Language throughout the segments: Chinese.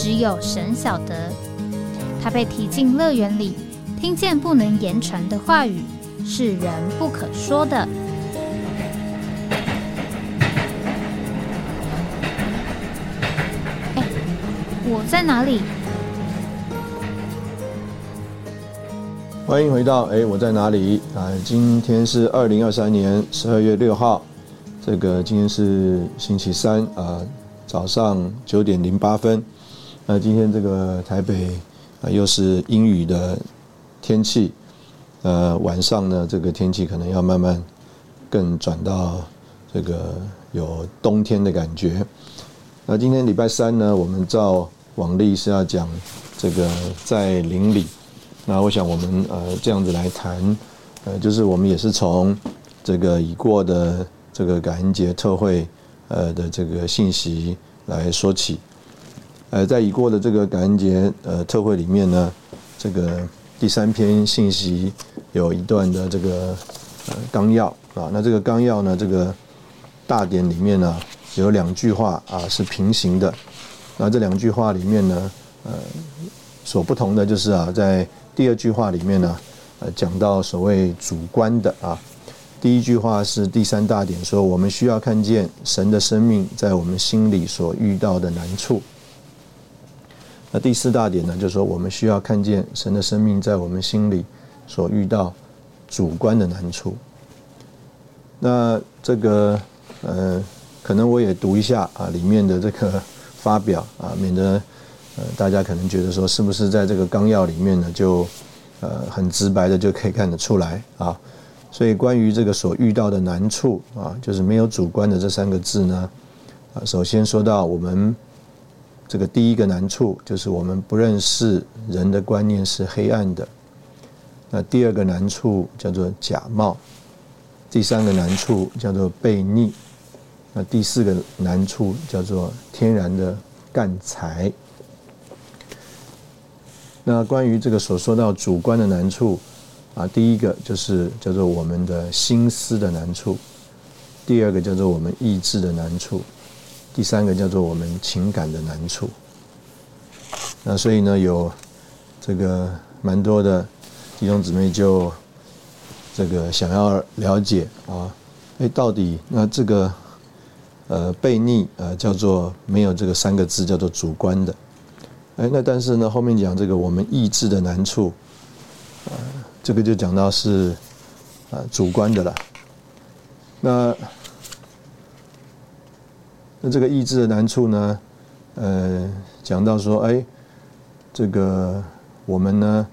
只有神晓得，他被提进乐园里，听见不能言传的话语，是人不可说的。哎，我在哪里？欢迎回到哎，我在哪里啊？今天是二零二三年十二月六号，这个今天是星期三啊，早上九点零八分。那今天这个台北啊，又是阴雨的天气，呃，晚上呢，这个天气可能要慢慢更转到这个有冬天的感觉。那今天礼拜三呢，我们照往例是要讲这个在邻里。那我想我们呃这样子来谈，呃，就是我们也是从这个已过的这个感恩节特会呃的这个信息来说起。呃，在已过的这个感恩节呃特会里面呢，这个第三篇信息有一段的这个呃纲要啊，那这个纲要呢，这个大点里面呢有两句话啊是平行的，那这两句话里面呢，呃，所不同的就是啊，在第二句话里面呢，呃，讲到所谓主观的啊，第一句话是第三大点说，我们需要看见神的生命在我们心里所遇到的难处。那第四大点呢，就是说我们需要看见神的生命在我们心里所遇到主观的难处。那这个呃，可能我也读一下啊里面的这个发表啊，免得呃大家可能觉得说是不是在这个纲要里面呢，就呃很直白的就可以看得出来啊。所以关于这个所遇到的难处啊，就是没有主观的这三个字呢啊，首先说到我们。这个第一个难处就是我们不认识人的观念是黑暗的。那第二个难处叫做假冒，第三个难处叫做悖逆，那第四个难处叫做天然的干才。那关于这个所说到主观的难处啊，第一个就是叫做我们的心思的难处，第二个叫做我们意志的难处。第三个叫做我们情感的难处，那所以呢，有这个蛮多的弟兄姊妹就这个想要了解啊，哎，到底那这个呃悖逆呃叫做没有这个三个字叫做主观的，哎，那但是呢后面讲这个我们意志的难处，呃，这个就讲到是呃主观的了，那。那这个意志的难处呢？呃，讲到说，哎，这个我们呢，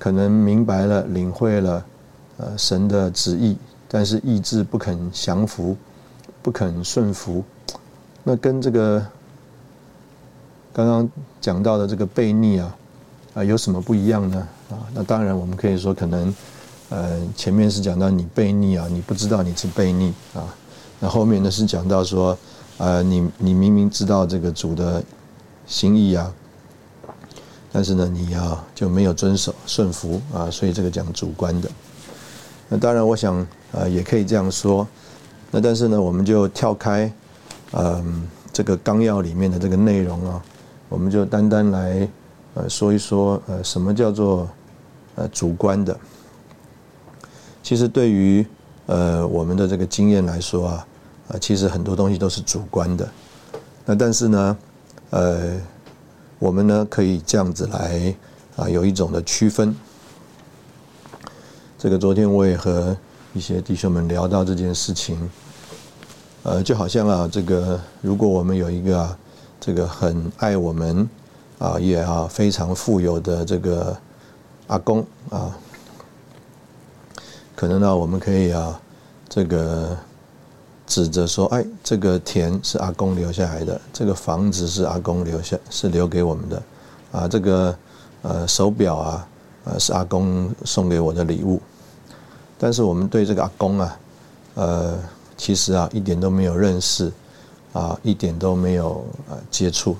可能明白了、领会了，呃，神的旨意，但是意志不肯降服，不肯顺服，那跟这个刚刚讲到的这个悖逆啊，啊，有什么不一样呢？啊，那当然我们可以说，可能，呃，前面是讲到你悖逆啊，你不知道你是悖逆啊，那后面呢是讲到说。呃，你你明明知道这个主的心意啊，但是呢，你要就没有遵守顺服啊，所以这个讲主观的。那当然，我想呃也可以这样说。那但是呢，我们就跳开嗯这个纲要里面的这个内容啊，我们就单单来呃说一说呃什么叫做呃主观的。其实对于呃我们的这个经验来说啊。啊，其实很多东西都是主观的，那但是呢，呃，我们呢可以这样子来啊，有一种的区分。这个昨天我也和一些弟兄们聊到这件事情，呃，就好像啊，这个如果我们有一个，这个很爱我们啊，也啊非常富有的这个阿公啊，可能呢，我们可以啊，这个。指着说：“哎，这个田是阿公留下来的，这个房子是阿公留下，是留给我们的。啊，这个呃手表啊，呃是阿公送给我的礼物。但是我们对这个阿公啊，呃，其实啊一点都没有认识，啊一点都没有呃接触。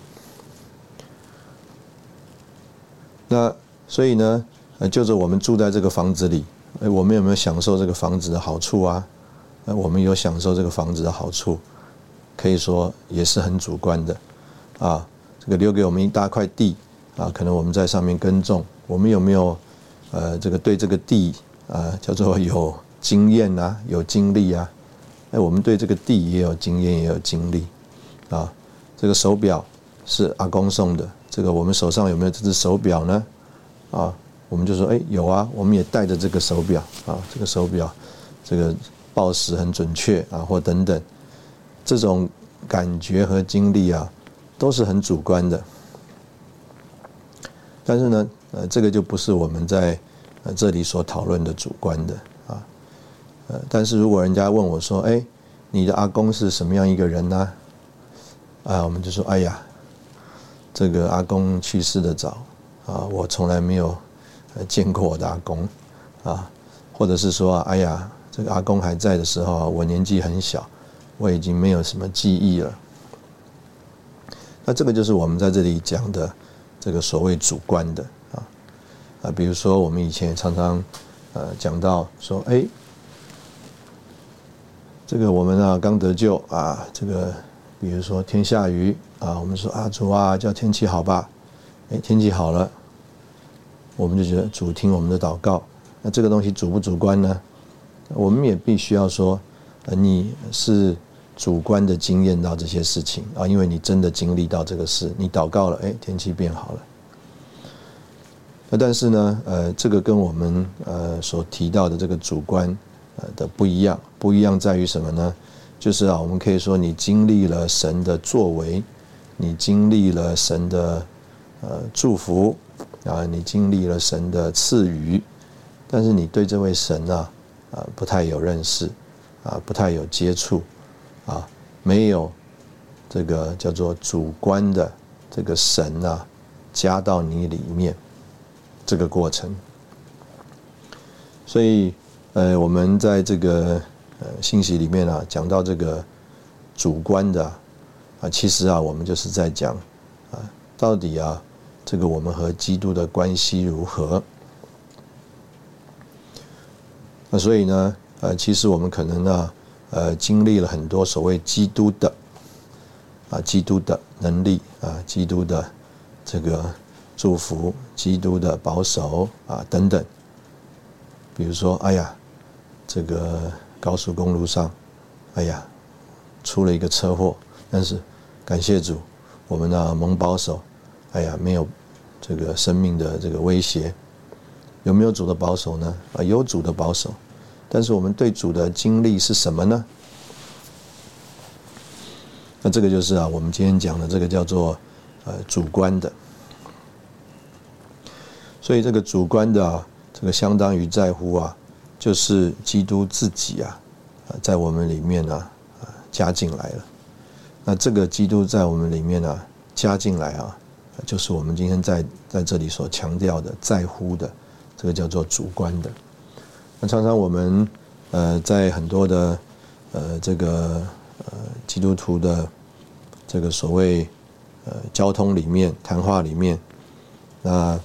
那所以呢，呃，就是我们住在这个房子里，哎，我们有没有享受这个房子的好处啊？呃，我们有享受这个房子的好处，可以说也是很主观的，啊，这个留给我们一大块地，啊，可能我们在上面耕种，我们有没有，呃，这个对这个地，啊，叫做 有经验啊，有经历啊？哎，我们对这个地也有经验，也有经历，啊，这个手表是阿公送的，这个我们手上有没有这只手表呢？啊，我们就说，哎，有啊，我们也带着这个手表，啊，这个手表，这个。报时很准确啊，或等等，这种感觉和经历啊，都是很主观的。但是呢，呃，这个就不是我们在呃这里所讨论的主观的啊。呃，但是如果人家问我说：“哎，你的阿公是什么样一个人呢？”啊，我们就说：“哎呀，这个阿公去世的早啊，我从来没有见过我的阿公啊，或者是说：哎呀。”这个阿公还在的时候，我年纪很小，我已经没有什么记忆了。那这个就是我们在这里讲的这个所谓主观的啊啊，比如说我们以前常常呃讲到说，哎，这个我们啊刚得救啊，这个比如说天下雨啊，我们说啊主啊叫天气好吧，哎天气好了，我们就觉得主听我们的祷告，那这个东西主不主观呢？我们也必须要说，呃，你是主观的经验到这些事情啊，因为你真的经历到这个事，你祷告了，哎，天气变好了。那但是呢，呃，这个跟我们呃所提到的这个主观呃的不一样，不一样在于什么呢？就是啊，我们可以说你经历了神的作为，你经历了神的呃祝福啊，你经历了神的赐予，但是你对这位神啊。啊，不太有认识，啊，不太有接触，啊，没有这个叫做主观的这个神啊，加到你里面这个过程。所以，呃，我们在这个呃信息里面啊，讲到这个主观的啊，其实啊，我们就是在讲啊，到底啊，这个我们和基督的关系如何？那所以呢，呃，其实我们可能呢，呃，经历了很多所谓基督的，啊，基督的能力啊，基督的这个祝福，基督的保守啊等等。比如说，哎呀，这个高速公路上，哎呀，出了一个车祸，但是感谢主，我们呢蒙保守，哎呀，没有这个生命的这个威胁。有没有主的保守呢？啊，有主的保守。但是我们对主的经历是什么呢？那这个就是啊，我们今天讲的这个叫做呃主观的。所以这个主观的啊，这个相当于在乎啊，就是基督自己啊，在我们里面呢啊加进来了。那这个基督在我们里面呢加进来啊，就是我们今天在在这里所强调的在乎的，这个叫做主观的。常常我们呃在很多的呃这个呃基督徒的这个所谓呃交通里面谈话里面，那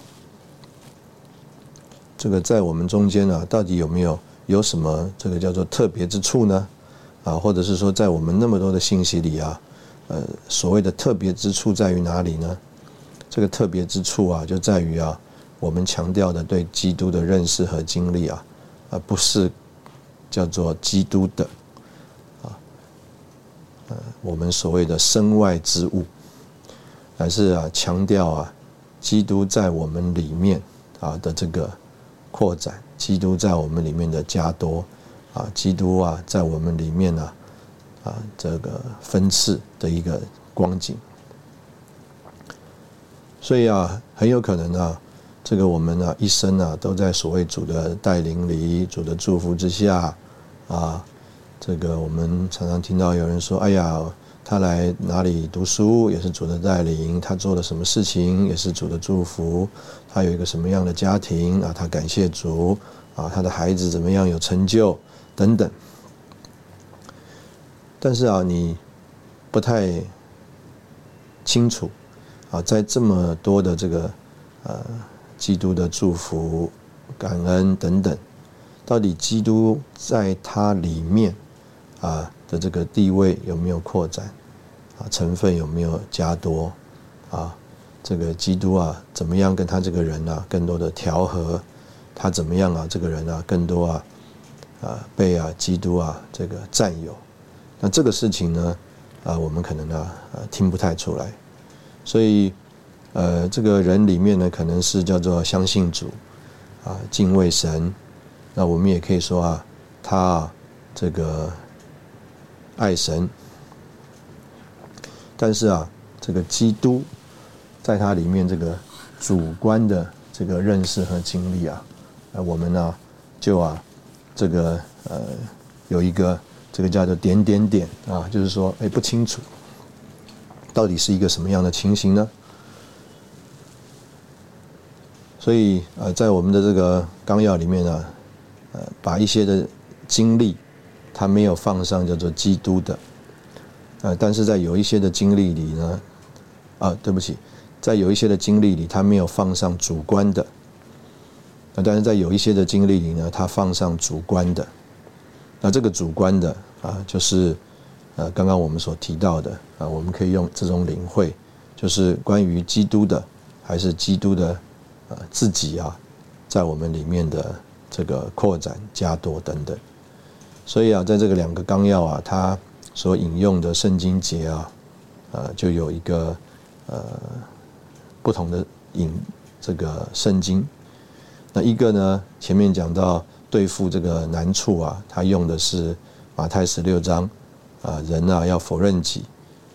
这个在我们中间呢，到底有没有有什么这个叫做特别之处呢？啊，或者是说在我们那么多的信息里啊，呃所谓的特别之处在于哪里呢？这个特别之处啊，就在于啊我们强调的对基督的认识和经历啊。而不是叫做基督的啊，呃，我们所谓的身外之物，而是啊强调啊，基督在我们里面啊的这个扩展，基督在我们里面的加多啊，基督啊在我们里面呢啊这个分次的一个光景，所以啊很有可能啊。这个我们呢一生呢都在所谓主的带领里、主的祝福之下，啊，这个我们常常听到有人说：“哎呀，他来哪里读书也是主的带领，他做了什么事情也是主的祝福，他有一个什么样的家庭啊，他感谢主啊，他的孩子怎么样有成就等等。但是啊，你不太清楚啊，在这么多的这个呃基督的祝福、感恩等等，到底基督在他里面啊的这个地位有没有扩展啊？成分有没有加多啊？这个基督啊，怎么样跟他这个人啊更多的调和？他怎么样啊？这个人啊，更多啊啊被啊基督啊这个占有？那这个事情呢，啊，我们可能呢，呃，听不太出来，所以，呃，这个人里面呢，可能是叫做相信主，啊，敬畏神，那我们也可以说啊，他这个爱神，但是啊，这个基督在他里面这个主观的这个认识和经历啊，呃，我们呢，就啊，这个呃，有一个。这个叫做点点点啊，就是说，哎，不清楚到底是一个什么样的情形呢？所以，呃，在我们的这个纲要里面呢，呃，把一些的经历，他没有放上叫做基督的，呃，但是在有一些的经历里呢，啊，对不起，在有一些的经历里，他没有放上主观的，但是在有一些的经历里呢，他放上主观的。那这个主观的啊，就是呃，刚刚我们所提到的啊，我们可以用这种领会，就是关于基督的，还是基督的呃自己啊，在我们里面的这个扩展、加多等等。所以啊，在这个两个纲要啊，它所引用的圣经节啊，呃，就有一个呃不同的引这个圣经。那一个呢，前面讲到。对付这个难处啊，他用的是马太十六章啊，人啊要否认己，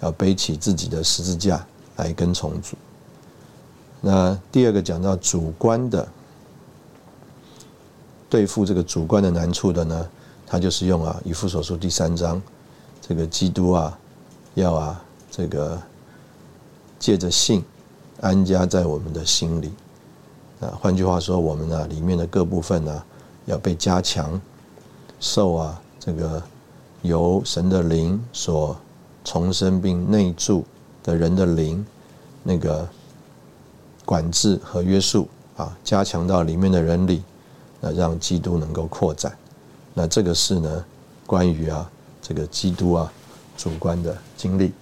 要背起自己的十字架来跟从主。那第二个讲到主观的对付这个主观的难处的呢，他就是用啊以父所书第三章，这个基督啊要啊这个借着信安家在我们的心里啊，换句话说，我们呢里面的各部分呢。要被加强，受啊这个由神的灵所重生并内住的人的灵那个管制和约束啊，加强到里面的人里，那让基督能够扩展。那这个是呢关于啊这个基督啊主观的经历。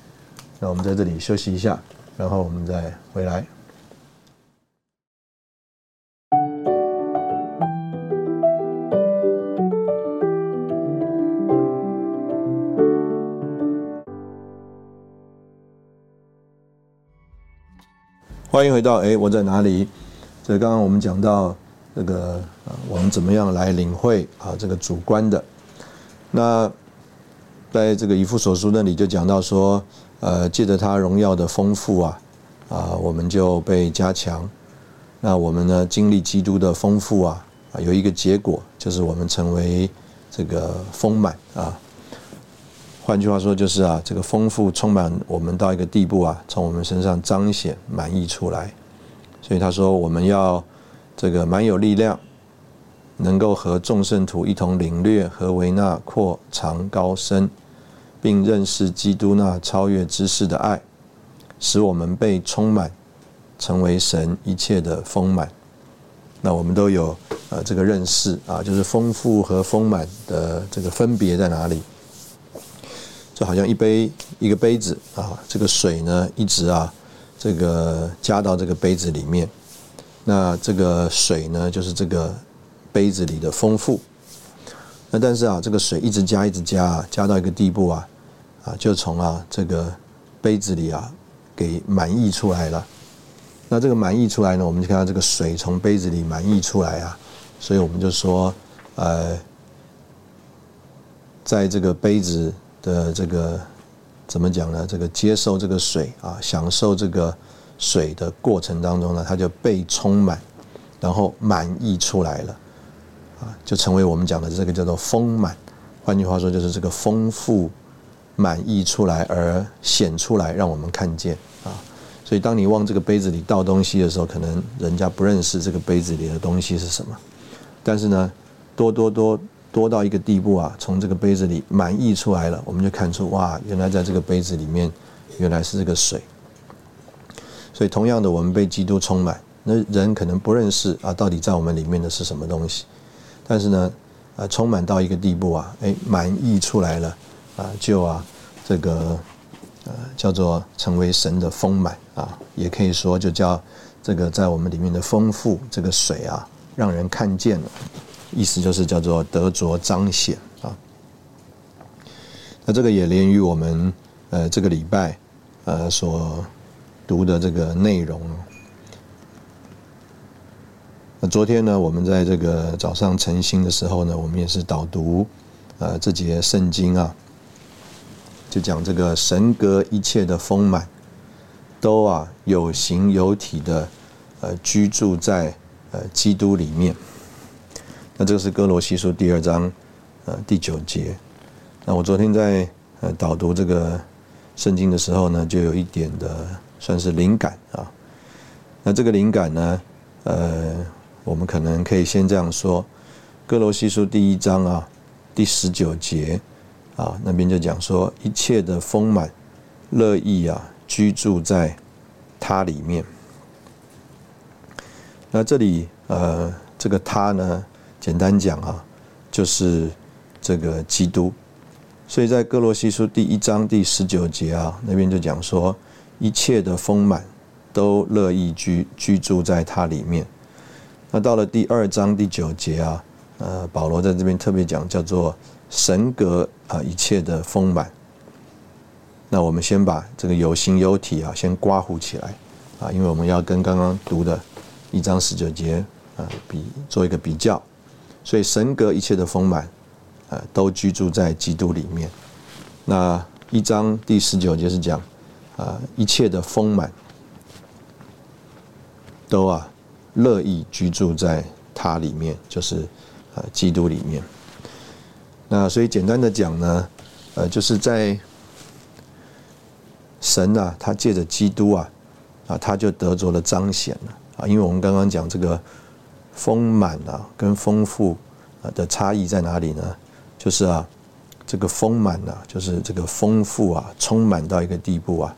那我们在这里休息一下，然后我们再回来。欢迎回到哎，我在哪里？这刚刚我们讲到这个，我们怎么样来领会啊这个主观的？那在这个以父所书那里就讲到说，呃，借着他荣耀的丰富啊，啊，我们就被加强。那我们呢，经历基督的丰富啊，啊，有一个结果就是我们成为这个丰满啊。换句话说，就是啊，这个丰富充满我们到一个地步啊，从我们身上彰显满意出来。所以他说，我们要这个蛮有力量，能够和众圣徒一同领略和维纳扩长高深，并认识基督那超越知识的爱，使我们被充满，成为神一切的丰满。那我们都有呃这个认识啊，就是丰富和丰满的这个分别在哪里？就好像一杯一个杯子啊，这个水呢一直啊，这个加到这个杯子里面，那这个水呢就是这个杯子里的丰富。那但是啊，这个水一直加一直加，加到一个地步啊，啊就从啊这个杯子里啊给满溢出来了。那这个满溢出来呢，我们就看到这个水从杯子里满溢出来啊，所以我们就说，呃，在这个杯子。的这个怎么讲呢？这个接受这个水啊，享受这个水的过程当中呢，它就被充满，然后满溢出来了，啊，就成为我们讲的这个叫做丰满。换句话说，就是这个丰富满溢出来而显出来，让我们看见啊。所以当你往这个杯子里倒东西的时候，可能人家不认识这个杯子里的东西是什么，但是呢，多多多多到一个地步啊，从这个杯子里满溢出来了，我们就看出哇，原来在这个杯子里面原来是这个水。所以同样的，我们被基督充满，那人可能不认识啊，到底在我们里面的是什么东西，但是呢，啊，充满到一个地步啊，哎，满溢出来了啊，就啊，这个呃叫做成为神的丰满啊，也可以说就叫这个在我们里面的丰富，这个水啊，让人看见了，意思就是叫做得着彰显啊。那这个也连于我们呃这个礼拜呃所。读的这个内容。那昨天呢，我们在这个早上晨兴的时候呢，我们也是导读，呃，这节圣经啊，就讲这个神格一切的丰满，都啊有形有体的，呃，居住在呃基督里面。那这个是哥罗西书第二章呃第九节。那我昨天在呃导读这个圣经的时候呢，就有一点的。算是灵感啊，那这个灵感呢，呃，我们可能可以先这样说，《哥罗西书》第一章啊，第十九节啊，那边就讲说，一切的丰满、乐意啊，居住在他里面。那这里呃，这个他呢，简单讲啊，就是这个基督。所以在《哥罗西书》第一章第十九节啊，那边就讲说。一切的丰满都乐意居居住在它里面。那到了第二章第九节啊，呃，保罗在这边特别讲叫做神格啊，一切的丰满。那我们先把这个有形有体啊，先刮糊起来啊，因为我们要跟刚刚读的一章十九节啊比做一个比较。所以神格一切的丰满啊，都居住在基督里面。那一章第十九节是讲。啊，一切的丰满都啊乐意居住在它里面，就是呃基督里面。那所以简单的讲呢，呃，就是在神啊，他借着基督啊，啊，他就得着了彰显了啊。因为我们刚刚讲这个丰满啊跟丰富啊的差异在哪里呢？就是啊，这个丰满啊，就是这个丰富啊，充满到一个地步啊。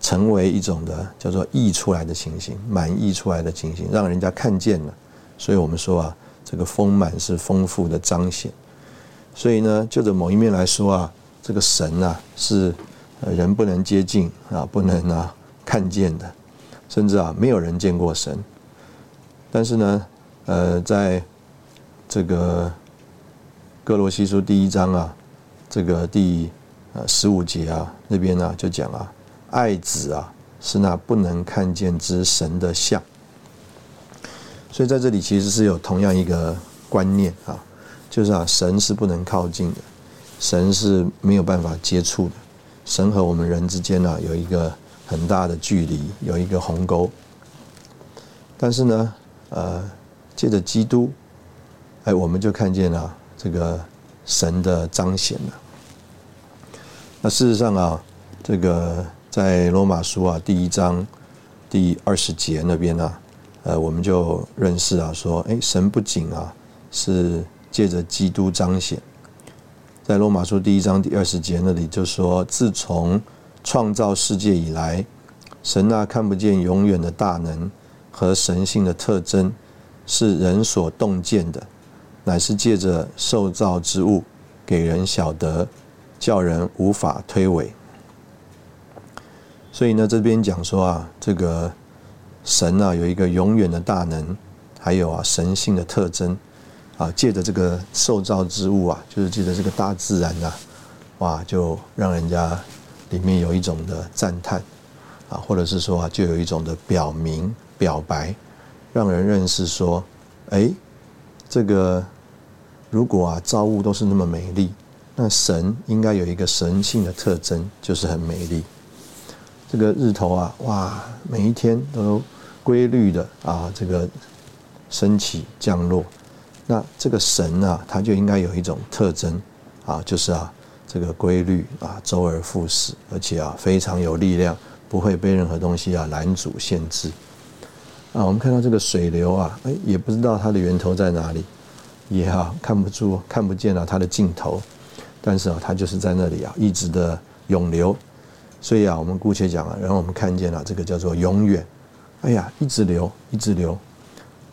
成为一种的叫做溢出来的情形，满溢出来的情形，让人家看见了。所以我们说啊，这个丰满是丰富的彰显。所以呢，就着某一面来说啊，这个神啊是人不能接近啊，不能啊看见的，甚至啊没有人见过神。但是呢，呃，在这个哥罗西书第一章啊，这个第呃十五节啊那边呢就讲啊。爱子啊，是那不能看见之神的像，所以在这里其实是有同样一个观念啊，就是啊，神是不能靠近的，神是没有办法接触的，神和我们人之间呢有一个很大的距离，有一个鸿沟。但是呢，呃，借着基督，哎，我们就看见了这个神的彰显了。那事实上啊，这个。在罗马书啊第一章第二十节那边呢，呃，我们就认识啊，说，哎，神不仅啊是借着基督彰显，在罗马书第一章第二十节那里就说，自从创造世界以来，神那看不见永远的大能和神性的特征，是人所洞见的，乃是借着受造之物给人晓得，叫人无法推诿。所以呢，这边讲说啊，这个神啊有一个永远的大能，还有啊神性的特征啊，借着这个受造之物啊，就是借着这个大自然呐，哇，就让人家里面有一种的赞叹啊，或者是说啊，就有一种的表明表白，让人认识说，哎，这个如果啊造物都是那么美丽，那神应该有一个神性的特征，就是很美丽。这个日头啊，哇，每一天都规律的啊，这个升起降落。那这个神啊，它就应该有一种特征啊，就是啊，这个规律啊，周而复始，而且啊非常有力量，不会被任何东西啊拦阻限制。啊，我们看到这个水流啊，哎，也不知道它的源头在哪里，也啊看不出看不见了它的尽头，但是啊它就是在那里啊一直的涌流，所以啊我们姑且讲啊，然后我们看见了这个叫做永远，哎呀一直流一直流，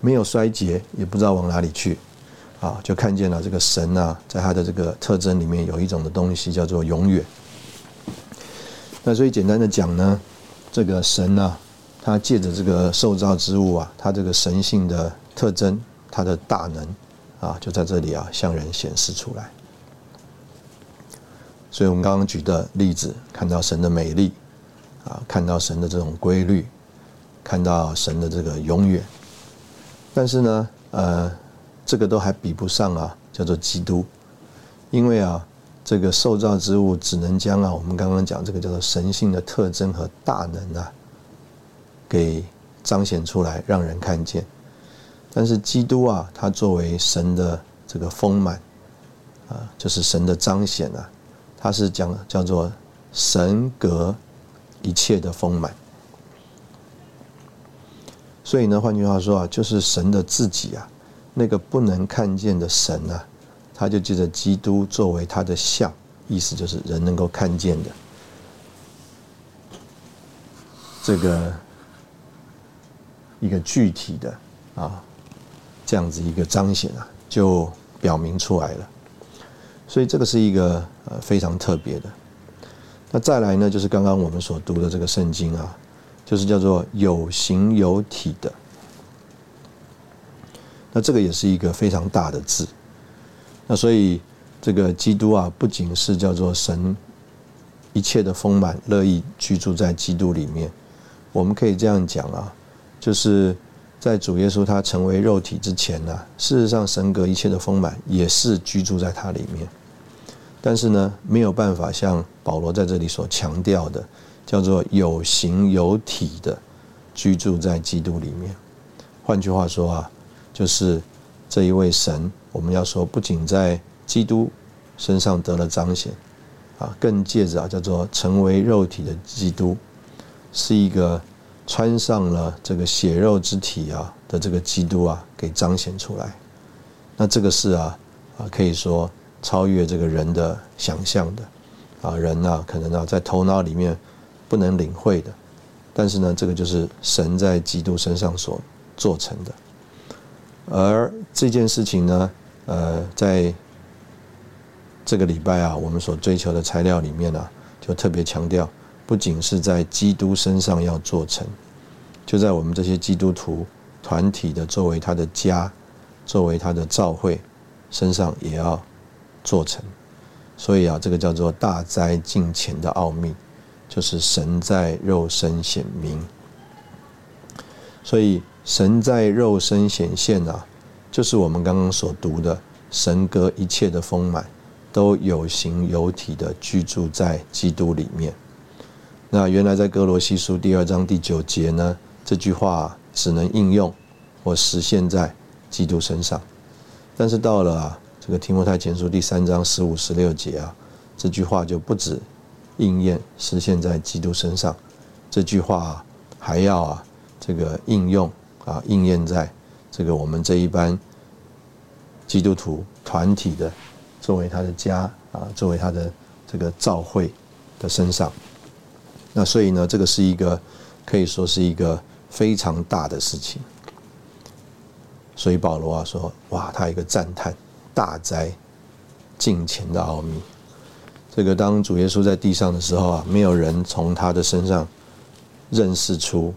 没有衰竭，也不知道往哪里去。啊，就看见了这个神啊，在他的这个特征里面有一种的东西叫做永远。那所以简单的讲呢，这个神啊，他借着这个受造之物啊，他这个神性的特征，他的大能啊，就在这里啊向人显示出来。所以我们刚刚举的例子，看到神的美丽啊，看到神的这种规律，看到神的这个永远。但是呢，呃。这个都还比不上啊，叫做基督，因为啊，这个受造之物只能将啊，我们刚刚讲这个叫做神性的特征和大能啊，给彰显出来，让人看见。但是基督啊，他作为神的这个丰满啊，就是神的彰显啊，他是讲叫做神格一切的丰满。所以呢，换句话说啊，就是神的自己啊。那个不能看见的神啊，他就借着基督作为他的像，意思就是人能够看见的这个一个具体的啊，这样子一个彰显啊，就表明出来了。所以这个是一个呃非常特别的。那再来呢，就是刚刚我们所读的这个圣经啊，就是叫做有形有体的。那这个也是一个非常大的字，那所以这个基督啊，不仅是叫做神一切的丰满，乐意居住在基督里面。我们可以这样讲啊，就是在主耶稣他成为肉体之前呢，事实上神格一切的丰满也是居住在他里面。但是呢，没有办法像保罗在这里所强调的，叫做有形有体的居住在基督里面。换句话说啊。就是这一位神，我们要说，不仅在基督身上得了彰显，啊，更借着啊叫做成为肉体的基督，是一个穿上了这个血肉之体啊的这个基督啊，给彰显出来。那这个是啊啊，可以说超越这个人的想象的啊，人呢可能啊在头脑里面不能领会的，但是呢，这个就是神在基督身上所做成的。而这件事情呢，呃，在这个礼拜啊，我们所追求的材料里面呢，就特别强调，不仅是在基督身上要做成，就在我们这些基督徒团体的作为他的家，作为他的教会身上也要做成。所以啊，这个叫做大灾近前的奥秘，就是神在肉身显明。所以。神在肉身显现啊，就是我们刚刚所读的神格一切的丰满，都有形有体的居住在基督里面。那原来在哥罗西书第二章第九节呢，这句话只能应用或实现在基督身上。但是到了啊这个提摩太前书第三章十五十六节啊，这句话就不止应验实现在基督身上，这句话还要啊这个应用。啊，应验在这个我们这一班基督徒团体的，作为他的家啊，作为他的这个教会的身上。那所以呢，这个是一个可以说是一个非常大的事情。所以保罗啊说：“哇，他一个赞叹大灾近前的奥秘。这个当主耶稣在地上的时候啊，没有人从他的身上认识出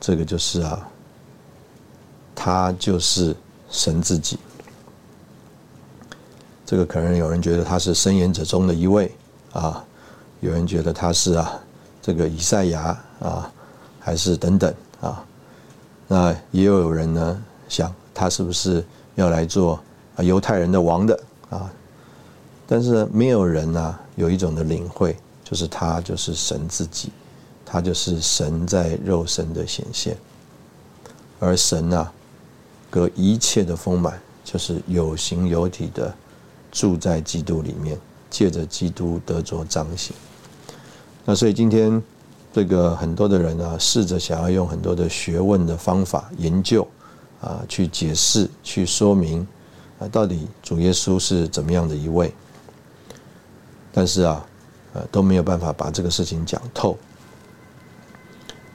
这个就是啊。”他就是神自己。这个可能有人觉得他是申言者中的一位啊，有人觉得他是啊，这个以赛亚啊，还是等等啊。那也有人呢想，他是不是要来做犹太人的王的啊？但是没有人呢有一种的领会，就是他就是神自己，他就是神在肉身的显现，而神呢？隔一切的丰满，就是有形有体的住在基督里面，借着基督得着彰显。那所以今天这个很多的人啊，试着想要用很多的学问的方法研究啊，去解释、去说明啊，到底主耶稣是怎么样的一位。但是啊，呃，都没有办法把这个事情讲透。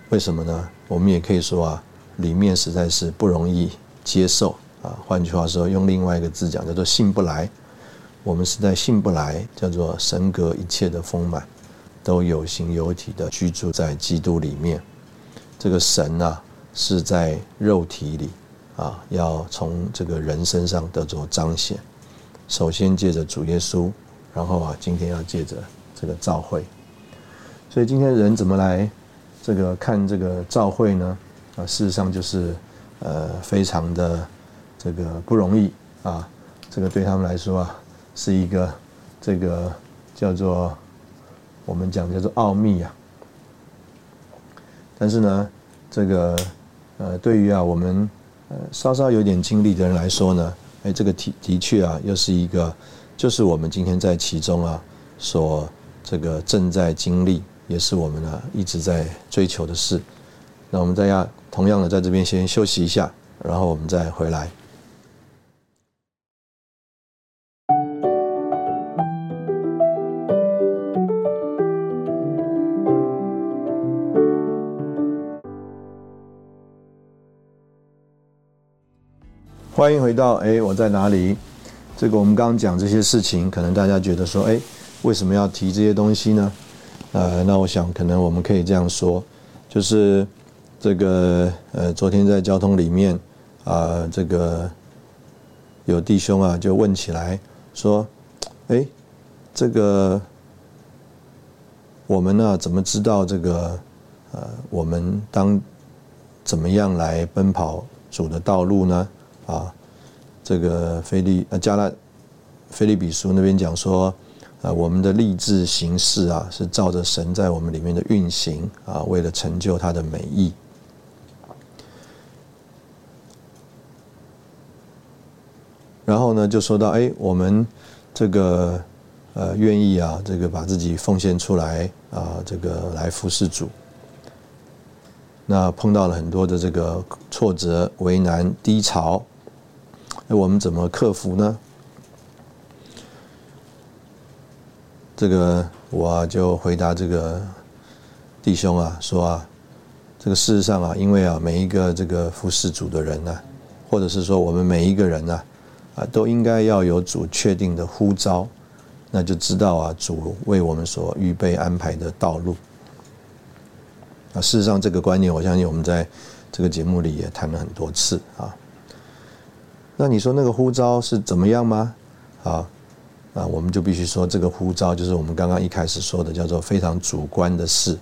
为什么呢？我们也可以说啊，里面实在是不容易接受啊。换句话说，用另外一个字讲，叫做信不来。我们实在信不来，叫做神格一切的丰满，都有形有体的居住在基督里面。这个神啊，是在肉体里啊，要从这个人身上得着彰显。首先借着主耶稣，然后啊，今天要借着这个召会。所以今天人怎么来？这个看这个召会呢，啊，事实上就是呃非常的这个不容易啊，这个对他们来说啊是一个这个叫做我们讲叫做奥秘啊。但是呢，这个呃对于啊我们呃稍稍有点经历的人来说呢，哎，这个的的确啊又是一个，就是我们今天在其中啊所这个正在经历。也是我们呢一直在追求的事。那我们大家同样的在这边先休息一下，然后我们再回来。欢迎回到哎，我在哪里？这个我们刚刚讲这些事情，可能大家觉得说，哎，为什么要提这些东西呢？呃，那我想可能我们可以这样说，就是这个呃，昨天在交通里面啊，这个有弟兄啊就问起来说，哎，这个我们呢怎么知道这个呃，我们当怎么样来奔跑主的道路呢？啊，这个菲利呃加拉菲利比书那边讲说。啊，我们的立志行事啊，是照着神在我们里面的运行啊，为了成就他的美意。然后呢，就说到，哎，我们这个呃，愿意啊，这个把自己奉献出来啊，这个来服侍主。那碰到了很多的这个挫折、为难、低潮，那我们怎么克服呢？这个我就回答这个弟兄啊，说啊，这个事实上啊，因为啊，每一个这个服侍主的人呢，或者是说我们每一个人呢，啊，都应该要有主确定的呼召，那就知道啊，主为我们所预备安排的道路。啊，事实上这个观念，我相信我们在这个节目里也谈了很多次啊。那你说那个呼召是怎么样吗？啊？啊，我们就必须说，这个呼召就是我们刚刚一开始说的，叫做非常主观的事。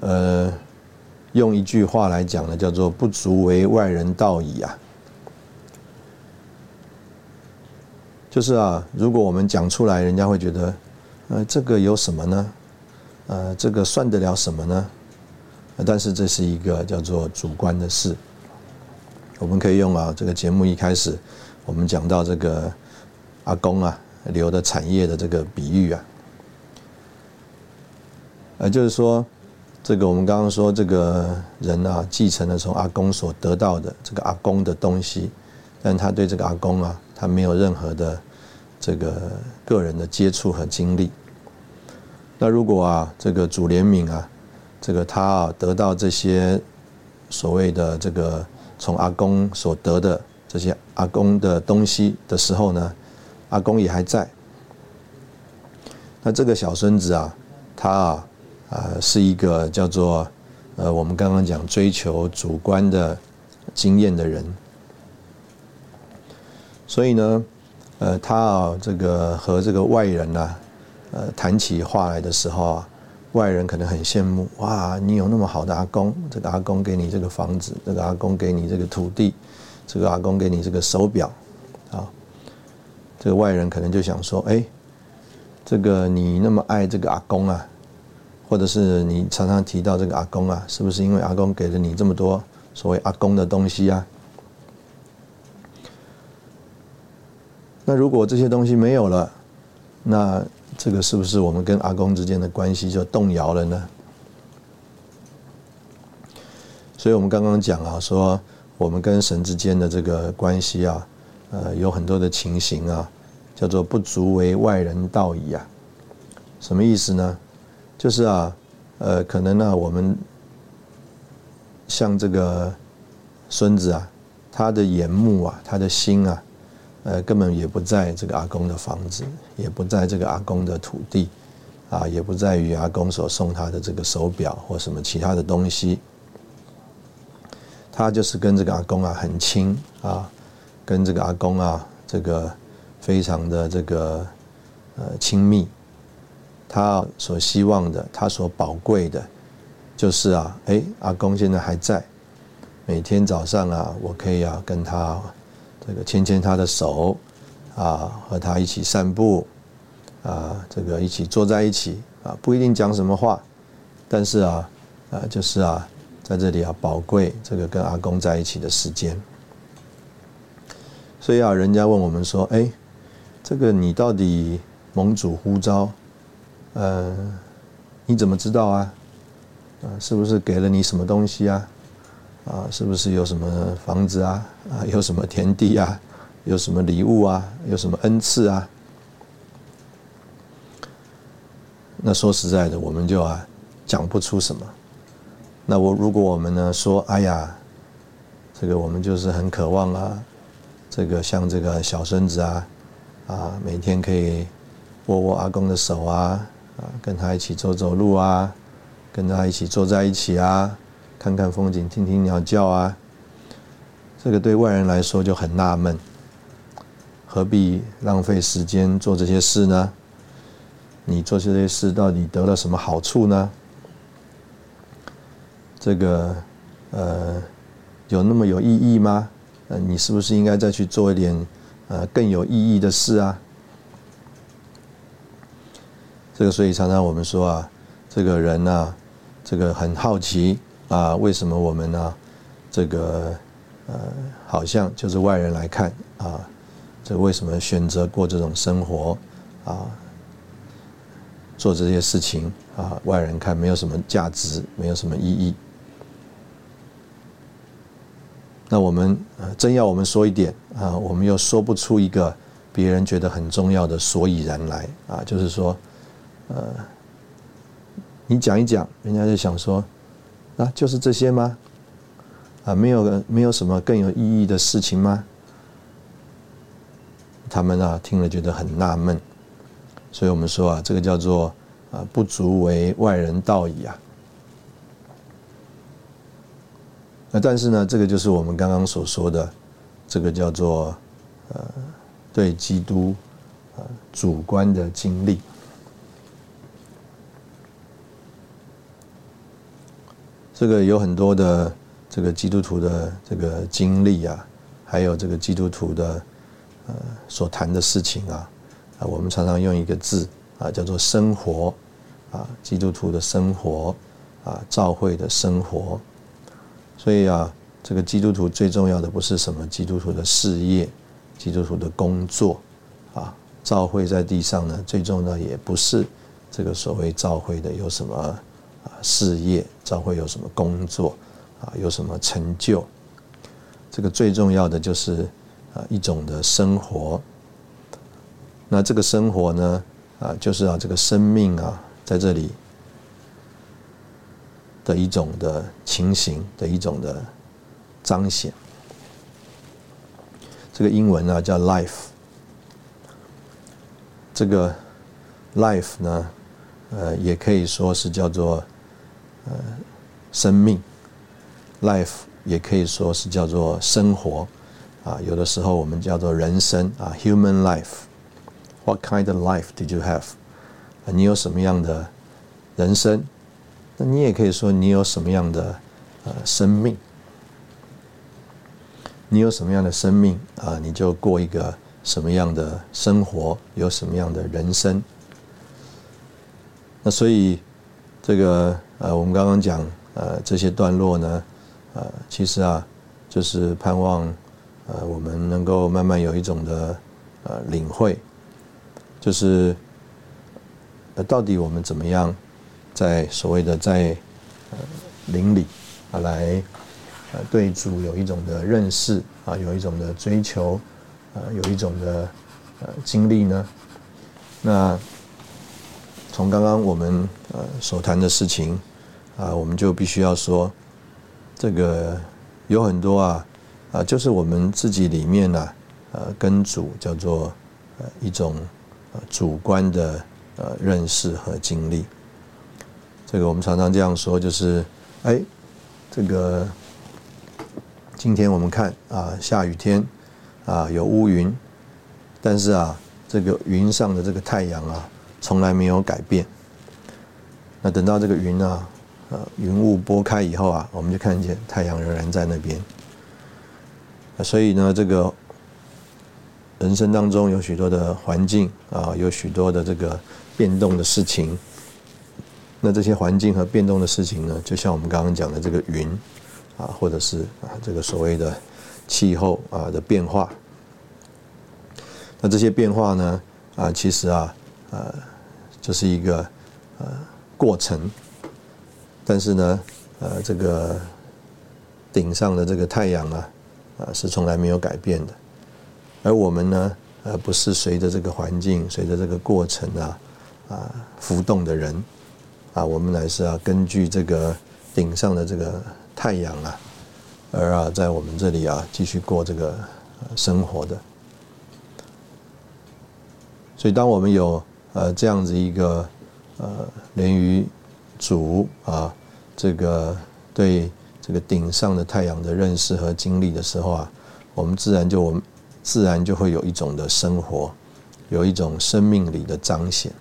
呃，用一句话来讲呢，叫做“不足为外人道矣”啊。就是啊，如果我们讲出来，人家会觉得，呃，这个有什么呢？呃，这个算得了什么呢？但是这是一个叫做主观的事。我们可以用啊，这个节目一开始。我们讲到这个阿公啊留的产业的这个比喻啊，呃，就是说，这个我们刚刚说这个人啊继承了从阿公所得到的这个阿公的东西，但他对这个阿公啊，他没有任何的这个个人的接触和经历。那如果啊这个主怜悯啊，这个他啊得到这些所谓的这个从阿公所得的。这些阿公的东西的时候呢，阿公也还在。那这个小孙子啊，他啊啊是一个叫做呃我们刚刚讲追求主观的经验的人，所以呢，呃他啊这个和这个外人呐，呃谈起话来的时候啊，外人可能很羡慕哇，你有那么好的阿公，这个阿公给你这个房子，这个阿公给你这个土地。这个阿公给你这个手表，啊，这个外人可能就想说，哎，这个你那么爱这个阿公啊，或者是你常常提到这个阿公啊，是不是因为阿公给了你这么多所谓阿公的东西啊？那如果这些东西没有了，那这个是不是我们跟阿公之间的关系就动摇了呢？所以我们刚刚讲啊，说我们跟神之间的这个关系啊，呃，有很多的情形啊，叫做不足为外人道矣啊。什么意思呢？就是啊，呃，可能呢，我们像这个孙子啊，他的眼目啊，他的心啊。呃，根本也不在这个阿公的房子，也不在这个阿公的土地，啊，也不在于阿公所送他的这个手表或什么其他的东西。他就是跟这个阿公啊很亲啊，跟这个阿公啊这个非常的这个呃亲密。他所希望的，他所宝贵的，就是啊，哎，阿公现在还在，每天早上啊，我可以啊跟他。这个牵牵他的手，啊，和他一起散步，啊，这个一起坐在一起，啊，不一定讲什么话，但是啊，啊，就是啊，在这里啊，宝贵这个跟阿公在一起的时间。所以啊，人家问我们说，哎，这个你到底盟主呼召，呃，你怎么知道啊？啊，是不是给了你什么东西啊？啊，是不是有什么房子啊？啊，有什么田地啊？有什么礼物啊？有什么恩赐啊？那说实在的，我们就啊讲不出什么。那我如果我们呢说，哎呀，这个我们就是很渴望啊，这个像这个小孙子啊，啊，每天可以握握阿公的手啊，啊，跟他一起走走路啊，跟他一起坐在一起啊。看看风景，听听鸟叫啊，这个对外人来说就很纳闷，何必浪费时间做这些事呢？你做这些事到底得了什么好处呢？这个呃，有那么有意义吗？呃，你是不是应该再去做一点呃更有意义的事啊？这个所以常常我们说啊，这个人呢，这个很好奇。啊，为什么我们呢？这个呃，好像就是外人来看啊，这为什么选择过这种生活啊，做这些事情啊？外人看没有什么价值，没有什么意义。那我们真要我们说一点啊，我们又说不出一个别人觉得很重要的所以然来啊，就是说，呃，你讲一讲，人家就想说。啊，就是这些吗？啊，没有没有什么更有意义的事情吗？他们啊听了觉得很纳闷，所以我们说啊，这个叫做啊不足为外人道矣啊。那但是呢，这个就是我们刚刚所说的，这个叫做呃对基督呃主观的经历。这个有很多的这个基督徒的这个经历啊，还有这个基督徒的所谈的事情啊，啊，我们常常用一个字啊，叫做生活啊，基督徒的生活啊，教会的生活。所以啊，这个基督徒最重要的不是什么基督徒的事业、基督徒的工作啊，教会在地上呢，最重要也不是这个所谓教会的有什么。啊，事业，教会有什么工作，啊，有什么成就？这个最重要的就是啊，一种的生活。那这个生活呢，啊，就是啊，这个生命啊，在这里的一种的情形的一种的彰显。这个英文呢叫 life。这个 life 呢，呃，也可以说是叫做。呃，生命，life 也可以说是叫做生活，啊，有的时候我们叫做人生啊，human life。What kind of life did you have？你有什么样的人生？那你也可以说你有什么样的呃生命？你有什么样的生命啊？你就过一个什么样的生活？有什么样的人生？那所以这个。呃，我们刚刚讲，呃，这些段落呢，呃，其实啊，就是盼望，呃，我们能够慢慢有一种的，呃领会，就是呃到底我们怎么样在所谓的在呃邻里啊来呃对主有一种的认识啊，有一种的追求，呃有一种的呃经历呢？那从刚刚我们呃所谈的事情啊，我们就必须要说，这个有很多啊啊，就是我们自己里面呢，呃，跟主叫做呃一种主观的呃认识和经历。这个我们常常这样说，就是哎，这个今天我们看啊，下雨天啊，有乌云，但是啊。这个云上的这个太阳啊，从来没有改变。那等到这个云啊，呃，云雾拨开以后啊，我们就看见太阳仍然在那边。所以呢，这个人生当中有许多的环境啊，有许多的这个变动的事情。那这些环境和变动的事情呢，就像我们刚刚讲的这个云啊，或者是啊这个所谓的气候啊的变化。那这些变化呢？啊，其实啊，呃，这是一个呃过程。但是呢，呃，这个顶上的这个太阳啊，啊，是从来没有改变的。而我们呢，呃，不是随着这个环境、随着这个过程啊，啊，浮动的人啊，我们乃是啊，根据这个顶上的这个太阳啊，而啊，在我们这里啊，继续过这个生活的。所以，当我们有呃这样子一个呃连于主啊这个对这个顶上的太阳的认识和经历的时候啊，我们自然就我们自然就会有一种的生活，有一种生命里的彰显。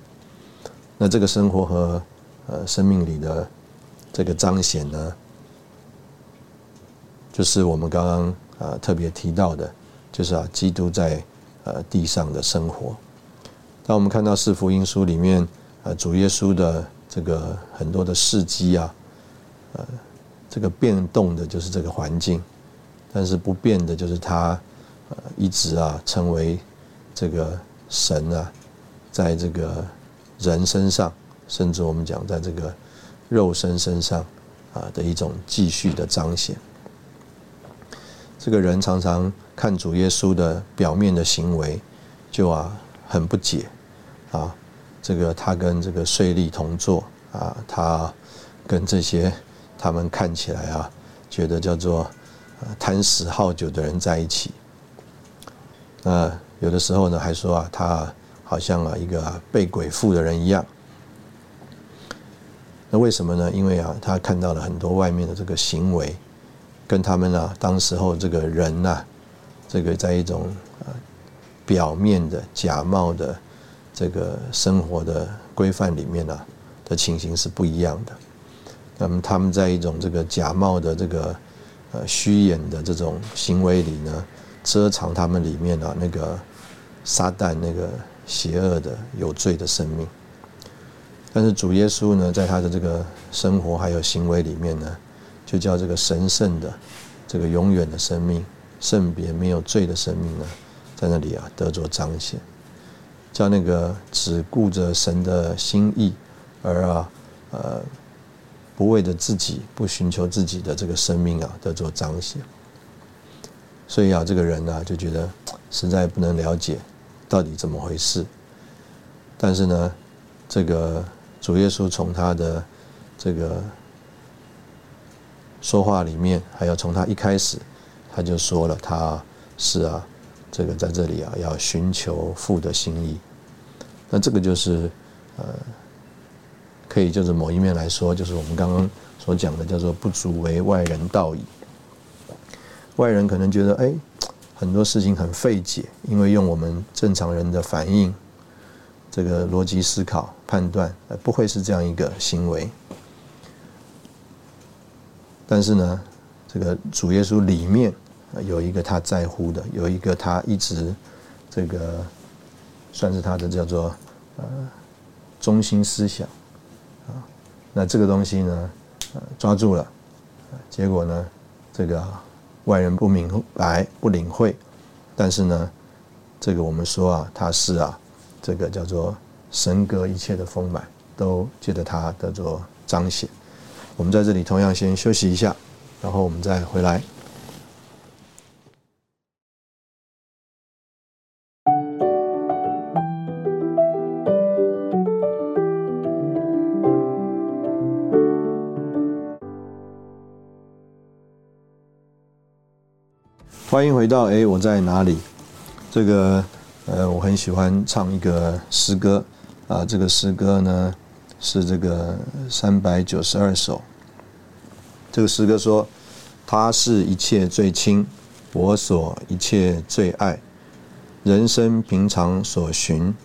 那这个生活和呃生命里的这个彰显呢，就是我们刚刚啊特别提到的，就是啊基督在呃地上的生活。当我们看到四福音书里面，呃，主耶稣的这个很多的事迹啊，呃，这个变动的就是这个环境，但是不变的就是他，呃，一直啊成为这个神啊，在这个人身上，甚至我们讲在这个肉身身上啊的一种继续的彰显。这个人常常看主耶稣的表面的行为，就啊。很不解，啊，这个他跟这个税吏同坐啊，他跟这些他们看起来啊，觉得叫做贪食好酒的人在一起，那有的时候呢，还说啊，他好像啊一个被鬼附的人一样。那为什么呢？因为啊，他看到了很多外面的这个行为，跟他们啊，当时候这个人呐，这个在一种。表面的假冒的这个生活的规范里面呢的情形是不一样的。那么他们在一种这个假冒的这个呃虚掩的这种行为里呢，遮藏他们里面的那个撒旦那个邪恶的有罪的生命。但是主耶稣呢，在他的这个生活还有行为里面呢，就叫这个神圣的这个永远的生命、圣别没有罪的生命呢。在那里啊，得着彰显，叫那个只顾着神的心意，而啊，呃，不为着自己，不寻求自己的这个生命啊，得做彰显。所以啊，这个人呢，就觉得实在不能了解到底怎么回事。但是呢，这个主耶稣从他的这个说话里面，还有从他一开始，他就说了，他是啊。这个在这里啊，要寻求父的心意，那这个就是呃，可以就是某一面来说，就是我们刚刚所讲的，叫做不足为外人道矣。外人可能觉得，哎，很多事情很费解，因为用我们正常人的反应，这个逻辑思考判断，不会是这样一个行为。但是呢，这个主耶稣里面。有一个他在乎的，有一个他一直这个算是他的叫做呃中心思想。那这个东西呢，呃抓住了，结果呢，这个外人不明白不领会，但是呢，这个我们说啊，他是啊，这个叫做神格一切的丰满，都借着他得做彰显。我们在这里同样先休息一下，然后我们再回来。欢迎回到哎，我在哪里？这个呃，我很喜欢唱一个诗歌啊。这个诗歌呢是这个三百九十二首。这个诗歌说：“他是一切最亲，我所一切最爱。人生平常所寻，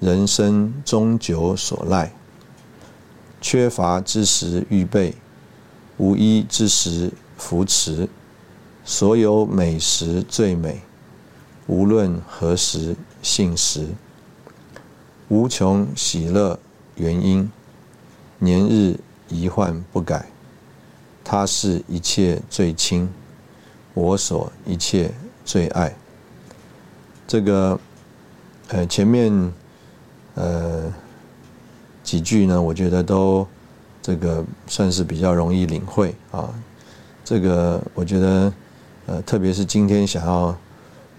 人生终究所赖。缺乏之时预备，无依之时扶持。”所有美食最美，无论何时信时，无穷喜乐原因，年日遗患不改。他是一切最亲，我所一切最爱。这个，呃，前面，呃，几句呢，我觉得都这个算是比较容易领会啊。这个，我觉得。呃，特别是今天想要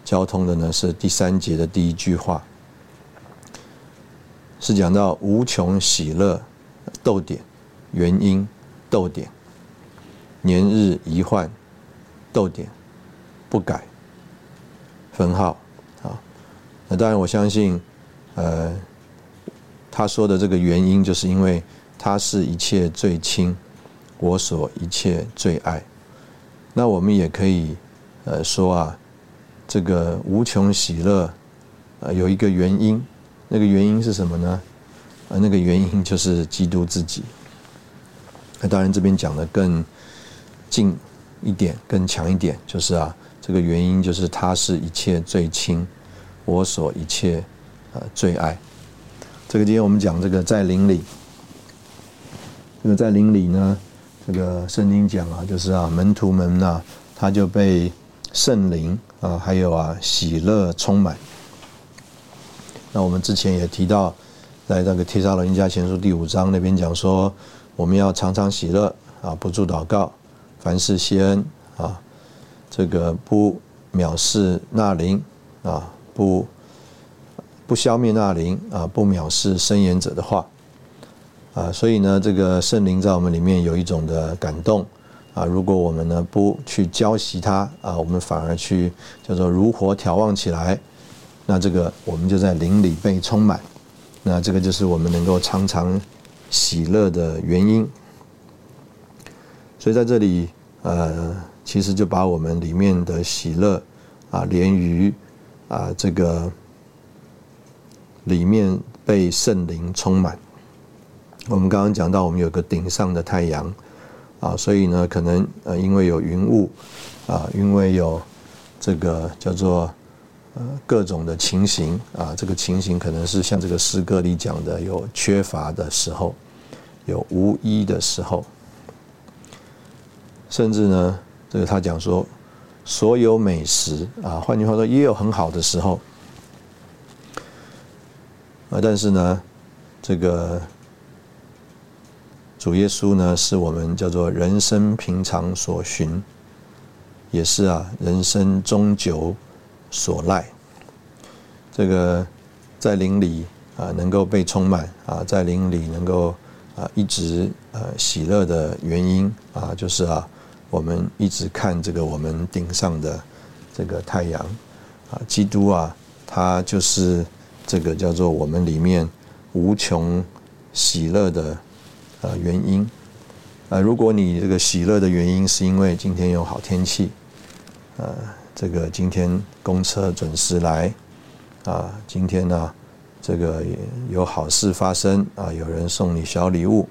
交通的呢，是第三节的第一句话，是讲到无穷喜乐，逗点，原因，逗点，年日一换，逗点，不改，分号，啊，那当然我相信，呃，他说的这个原因，就是因为他是一切最亲，我所一切最爱。那我们也可以，呃，说啊，这个无穷喜乐，呃，有一个原因，那个原因是什么呢？啊，那个原因就是基督自己。那当然这边讲的更近一点，更强一点，就是啊，这个原因就是他是一切最亲，我所一切呃最爱。这个今天我们讲这个在灵里，这个在灵里呢。这个圣经讲啊，就是啊，门徒们呐，他就被圣灵啊，还有啊喜乐充满。那我们之前也提到，在那个《提撒罗尼迦前书》第五章那边讲说，我们要常常喜乐啊，不住祷告，凡事谢恩啊，这个不藐视那灵啊，不不消灭那灵啊，不藐视申言者的话。啊，所以呢，这个圣灵在我们里面有一种的感动啊。如果我们呢不去浇熄它啊，我们反而去叫做如火眺望起来，那这个我们就在灵里被充满。那这个就是我们能够常常喜乐的原因。所以在这里，呃，其实就把我们里面的喜乐啊，连于啊这个里面被圣灵充满。我们刚刚讲到，我们有个顶上的太阳，啊，所以呢，可能呃，因为有云雾，啊，因为有这个叫做呃各种的情形，啊，这个情形可能是像这个诗歌里讲的，有缺乏的时候，有无依的时候，甚至呢，这个他讲说，所有美食啊，换句话说，也有很好的时候，啊，但是呢，这个。主耶稣呢，是我们叫做人生平常所寻，也是啊人生终究所赖。这个在灵里啊，能够被充满啊，在灵里能够啊一直呃喜乐的原因啊，就是啊我们一直看这个我们顶上的这个太阳啊，基督啊，他就是这个叫做我们里面无穷喜乐的。呃，原因，呃，如果你这个喜乐的原因是因为今天有好天气，呃，这个今天公车准时来，啊，今天呢，这个有好事发生啊，有人送你小礼物，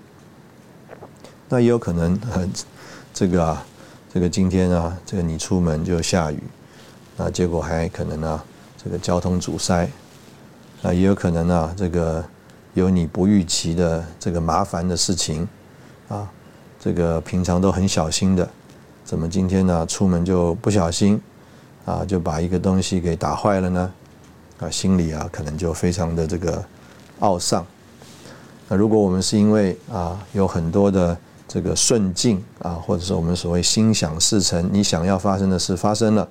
那也有可能，这个啊，这个今天啊，这个你出门就下雨，那结果还可能呢，这个交通阻塞，啊，也有可能啊，这个。有你不预期的这个麻烦的事情，啊，这个平常都很小心的，怎么今天呢出门就不小心，啊就把一个东西给打坏了呢？啊，心里啊可能就非常的这个懊丧。那如果我们是因为啊有很多的这个顺境啊，或者是我们所谓心想事成，你想要发生的事发生了，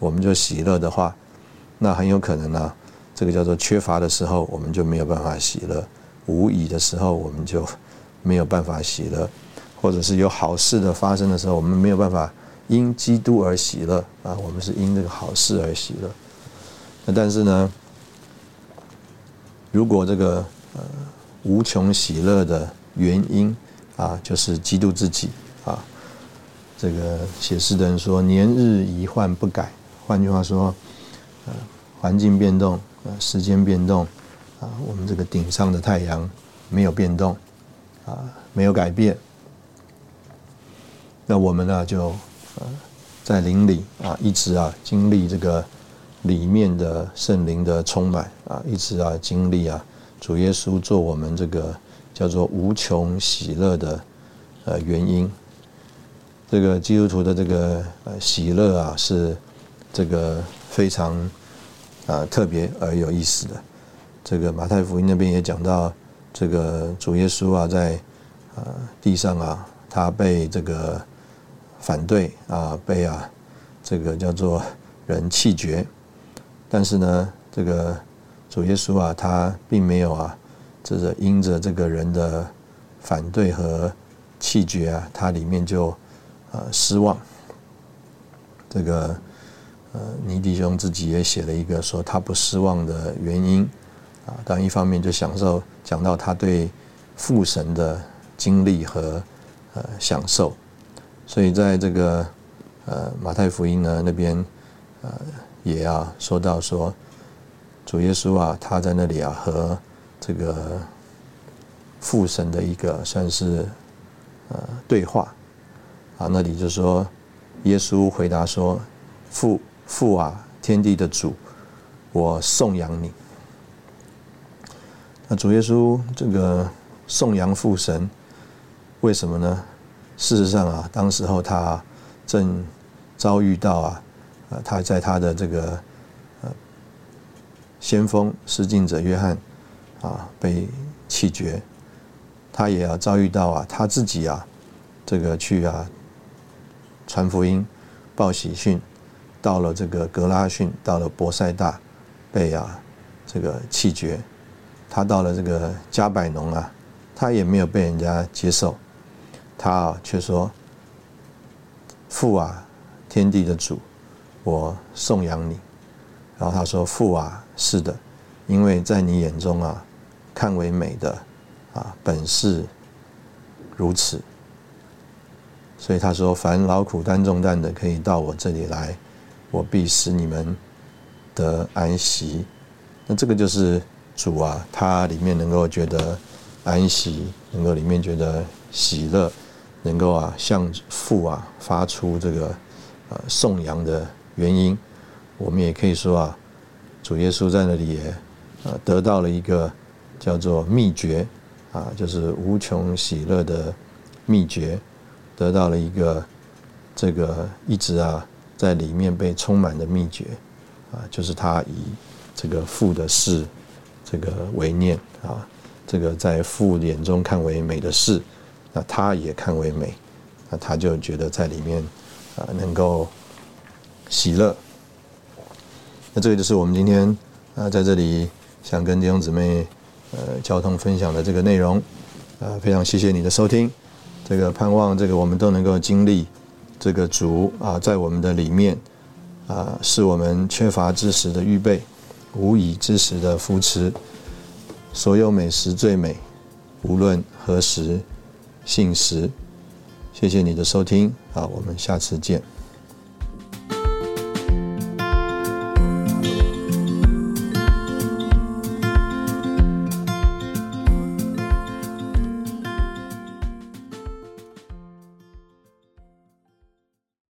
我们就喜乐的话，那很有可能呢，这个叫做缺乏的时候，我们就没有办法喜乐；无以的时候，我们就没有办法喜乐；或者是有好事的发生的时候，我们没有办法因基督而喜乐啊，我们是因这个好事而喜乐。那但是呢，如果这个呃无穷喜乐的原因啊，就是基督自己啊，这个写诗的人说：“年日一换不改。”换句话说，呃，环境变动，时间变动，啊，我们这个顶上的太阳没有变动，啊，没有改变。那我们呢，就呃，在灵里啊，一直啊经历这个。里面的圣灵的充满啊，一直啊经历啊，主耶稣做我们这个叫做无穷喜乐的呃原因。这个基督徒的这个喜乐啊，是这个非常啊特别而有意思的。这个马太福音那边也讲到，这个主耶稣啊，在呃地上啊，他被这个反对啊，被啊这个叫做人弃绝。但是呢，这个主耶稣啊，他并没有啊，这个因着这个人的反对和弃绝啊，他里面就呃失望。这个呃尼弟兄自己也写了一个说他不失望的原因啊，当然一方面就享受讲到他对父神的经历和呃享受，所以在这个呃马太福音呢那边呃。也啊，说到说主耶稣啊，他在那里啊和这个父神的一个算是呃对话啊，那里就说耶稣回答说：“父父啊，天地的主，我颂扬你。”那主耶稣这个颂扬父神，为什么呢？事实上啊，当时候他正遭遇到啊。他在他的这个呃先锋施浸者约翰啊被弃绝，他也要遭遇到啊他自己啊这个去啊传福音报喜讯，到了这个格拉逊，到了博塞大被啊这个弃绝，他到了这个加百农啊，他也没有被人家接受，他啊却说父啊天地的主。我颂扬你，然后他说：“父啊，是的，因为在你眼中啊，看为美的啊，本是如此。所以他说：凡劳苦担重担的，可以到我这里来，我必使你们得安息。那这个就是主啊，他里面能够觉得安息，能够里面觉得喜乐，能够啊向父啊发出这个呃颂扬的。”原因，我们也可以说啊，主耶稣在那里也呃得到了一个叫做秘诀啊，就是无穷喜乐的秘诀，得到了一个这个一直啊在里面被充满的秘诀啊，就是他以这个父的事这个为念啊，这个在父眼中看为美的事，那他也看为美，那他就觉得在里面啊能够。喜乐，那这个就是我们今天啊在这里想跟弟兄姊妹呃交通分享的这个内容，啊非常谢谢你的收听，这个盼望这个我们都能够经历这个足啊在我们的里面啊是我们缺乏知识的预备，无以知识的扶持，所有美食最美，无论何时，信实，谢谢你的收听啊，我们下次见。